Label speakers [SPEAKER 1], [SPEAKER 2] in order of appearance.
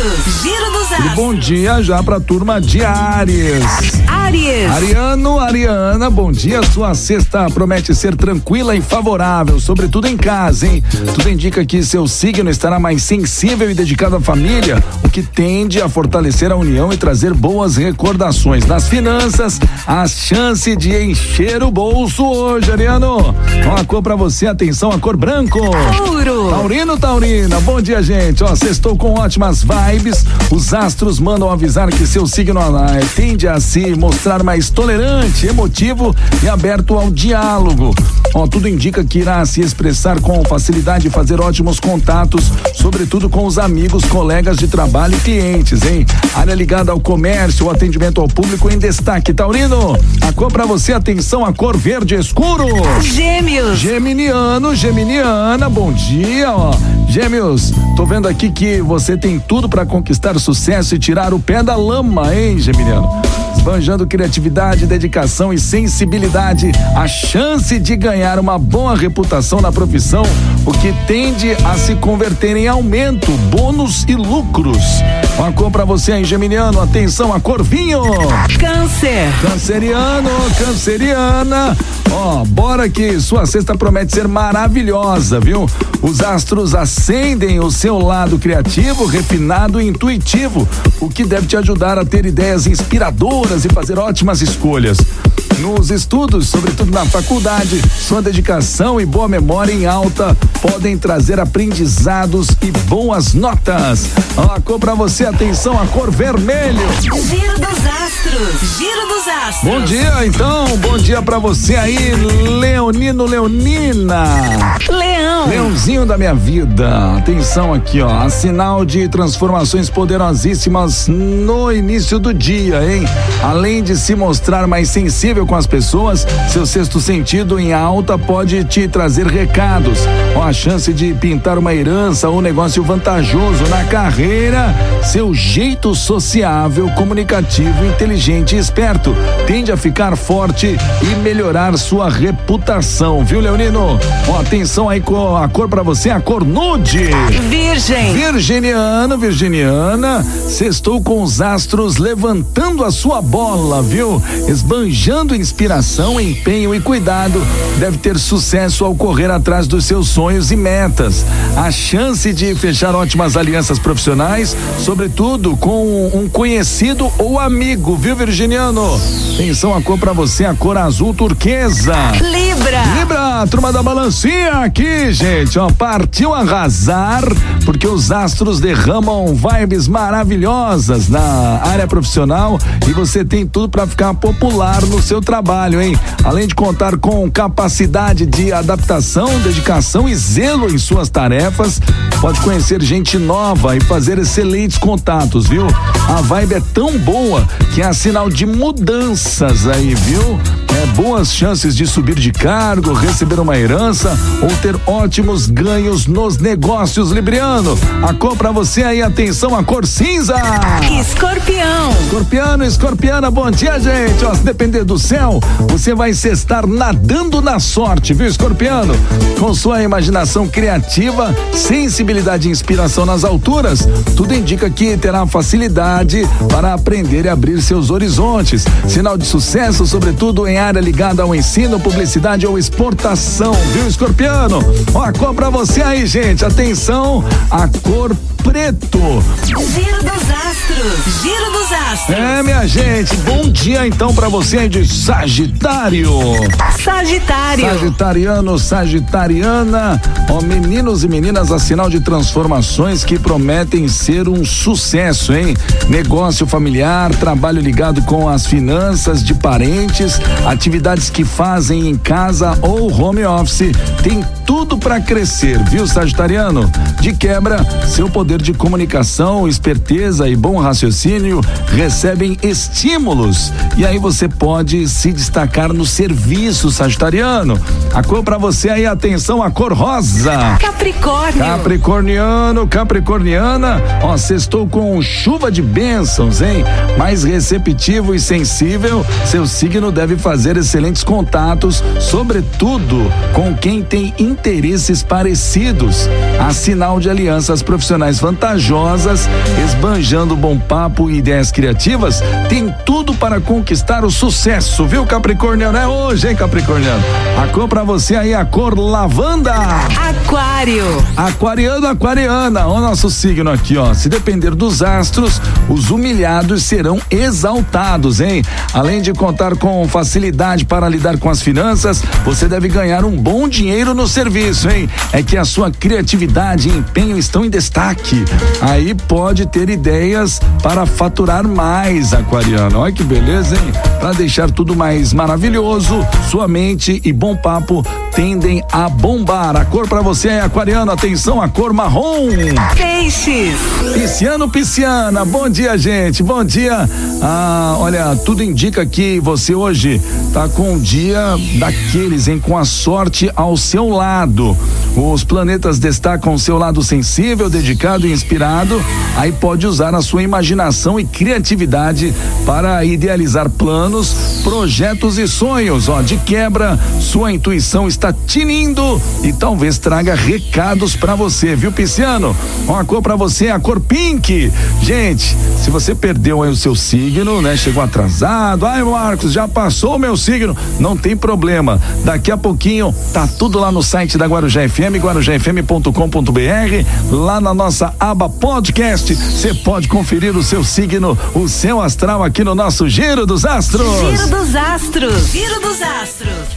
[SPEAKER 1] astros.
[SPEAKER 2] E bom dia já pra turma de Ares.
[SPEAKER 1] Aries.
[SPEAKER 2] Ariano, Ariana, bom dia. Sua sexta promete ser tranquila e favorável, sobretudo em casa, hein? Tudo indica que seu signo estará mais sensível e dedicado à família, o que tende a fortalecer a união e trazer boas recordações. Nas finanças, a chance de encher o bolso hoje, Ariano. Uma cor pra você, atenção, a cor branco.
[SPEAKER 1] Touro.
[SPEAKER 2] Taurino, Taurina, bom dia, gente. Ó, sextou com ótimas vibes. Os astros mandam avisar que seu signo tende a se mostrar mais tolerante, emotivo e aberto ao diálogo. Ó, tudo indica que irá se expressar com facilidade e fazer ótimos contatos, sobretudo com os amigos, colegas de trabalho e clientes, hein? Área ligada ao comércio, o atendimento ao público em destaque. Taurino, a cor pra você, atenção, a cor verde escuro.
[SPEAKER 1] Gêmeos.
[SPEAKER 2] Geminiano, Geminiana, bom dia, ó. Gêmeos, tô vendo aqui que você tem tudo para conquistar sucesso e tirar o pé da lama, hein, Geminiano? Esbanjando criatividade, dedicação e sensibilidade, a chance de ganhar uma boa reputação na profissão, o que tende a se converter em aumento, bônus e lucros. Uma cor pra você, hein, Geminiano? Atenção, a cor vinho.
[SPEAKER 1] Câncer.
[SPEAKER 2] Canceriano, canceriana. Ó, bora que sua sexta promete ser maravilhosa, viu? Os astros acendem o seu lado criativo, refinado e intuitivo, o que deve te ajudar a ter ideias inspiradoras e fazer ótimas escolhas. Nos estudos, sobretudo na faculdade, sua dedicação e boa memória em alta podem trazer aprendizados e boas notas. A cor pra você, atenção, a cor vermelho.
[SPEAKER 1] Giro dos astros. Giro dos astros.
[SPEAKER 2] Bom dia, então. Bom dia pra você aí, Leonino Leonina.
[SPEAKER 1] Leão.
[SPEAKER 2] Leãozinho da minha vida. Atenção aqui, ó. Sinal de transformações poderosíssimas no início do dia, hein? Além de se mostrar mais sensível com as pessoas, seu sexto sentido em alta pode te trazer recados. Ó, a chance de pintar uma herança ou negócio vantajoso na carreira. Seu jeito sociável, comunicativo, inteligente e esperto tende a ficar forte e melhorar sua reputação, viu, Leonino? Ó, atenção aí com a cor pra você, a cor nude.
[SPEAKER 1] Virgem.
[SPEAKER 2] Virginiano, Virginiana, sextou com os astros levantando a sua bola, viu? Esbanjando inspiração, empenho e cuidado. Deve ter sucesso ao correr atrás dos seus sonhos e metas. A chance de fechar ótimas alianças profissionais, sobretudo com um conhecido ou amigo, viu, Virginiano? Atenção a cor pra você, a cor azul turquesa.
[SPEAKER 1] Libra.
[SPEAKER 2] Libra, turma da balancinha aqui, gente, ó, partiu arrasar, porque os astros derramam vibes maravilhosas na área profissional e você tem tudo para ficar popular no seu trabalho, hein? Além de contar com capacidade de adaptação, dedicação e zelo em suas tarefas, pode conhecer gente nova e fazer excelentes contatos, viu? A vibe é tão boa que é sinal de mudanças aí, viu? É boas chances de subir de cargo, receber uma herança ou ter ótimos ganhos nos negócios, Libriano. A cor pra você aí, atenção, a cor cinza.
[SPEAKER 1] Escorpião.
[SPEAKER 2] Escorpiano, escorpiana, bom dia, gente. Ó, se depender do céu, você vai se estar nadando na sorte, viu, escorpiano? Com sua imaginação criativa, sensibilidade e inspiração nas alturas, tudo indica que terá facilidade para aprender e abrir seus horizontes. Sinal de sucesso, sobretudo em área ligada ao ensino, publicidade ou exportação, viu, escorpiano? Ó, a cor pra você aí, gente. Atenção, a cor preto.
[SPEAKER 1] Giro dos astros. Giro dos astros.
[SPEAKER 2] É, minha gente, bom dia então pra você aí de Sagitário.
[SPEAKER 1] Sagitário.
[SPEAKER 2] Sagitariano, Sagitariana, ó, meninos e meninas, a sinal de transformações que prometem ser um sucesso, hein? Negócio familiar, trabalho ligado com as finanças de parentes, atividades que fazem em casa ou home office, tem tudo pra crescer, viu, Sagitariano? De quebra, seu poder de comunicação, esperteza e bom raciocínio recebem estímulos e aí você pode se destacar no serviço, Sagitariano. A cor pra você aí, atenção, a cor rosa.
[SPEAKER 1] Capricórnio.
[SPEAKER 2] Capricorniano, Capricorniana, ó, sextou com chuva de bênçãos, hein? Mais receptivo e sensível, seu signo deve fazer excelentes contatos, sobretudo com quem tem interesses parecidos. Há sinal de alianças profissionais vantajosas, esbanjando bom papo e ideias criativas, tem tudo para conquistar o sucesso, viu, Capricorniano? É hoje, hein, Capricorniano? A cor pra você aí, a cor lavanda.
[SPEAKER 1] Aquário.
[SPEAKER 2] Aquariano, aquariana, o nosso signo aqui, ó. Se depender dos astros, os humilhados serão exaltados, hein? Além de contar com facilidade para lidar com as finanças, você deve ganhar um bom dinheiro no serviço, hein? É que a sua criatividade e empenho estão em destaque. Aí pode ter ideias para faturar mais, aquariano. Olha que beleza, hein? Para deixar tudo mais maravilhoso, sua mente e bom papo tendem a bombar. A cor para você é aquariano, atenção, a cor marrom.
[SPEAKER 1] Peixes.
[SPEAKER 2] Pisciano, pisciana, bom dia, gente. Bom dia. Ah, olha, tudo indica que você hoje tá com um dia daqueles, hein, com a sorte ao seu lado. Os planetas destacam o seu lado sensível, dedicado e inspirado. Aí pode usar a sua imaginação e criatividade para idealizar planos, projetos e sonhos. Ó, de quebra, sua intuição está tinindo e talvez traga recados para você, viu, Pisciano? Ó, a cor para você é a cor pink. Gente, se você perdeu aí o seu signo, né? Chegou atrasado. Ai, Marcos, já passou o meu signo. Não tem problema. Daqui a pouquinho tá tudo lá no site da Guarujá FM, guarujafm.com.br, lá na nossa aba podcast. Você pode conferir o seu signo, o seu astral aqui no nosso Giro dos Astros.
[SPEAKER 1] Giro dos Astros. Giro dos Astros.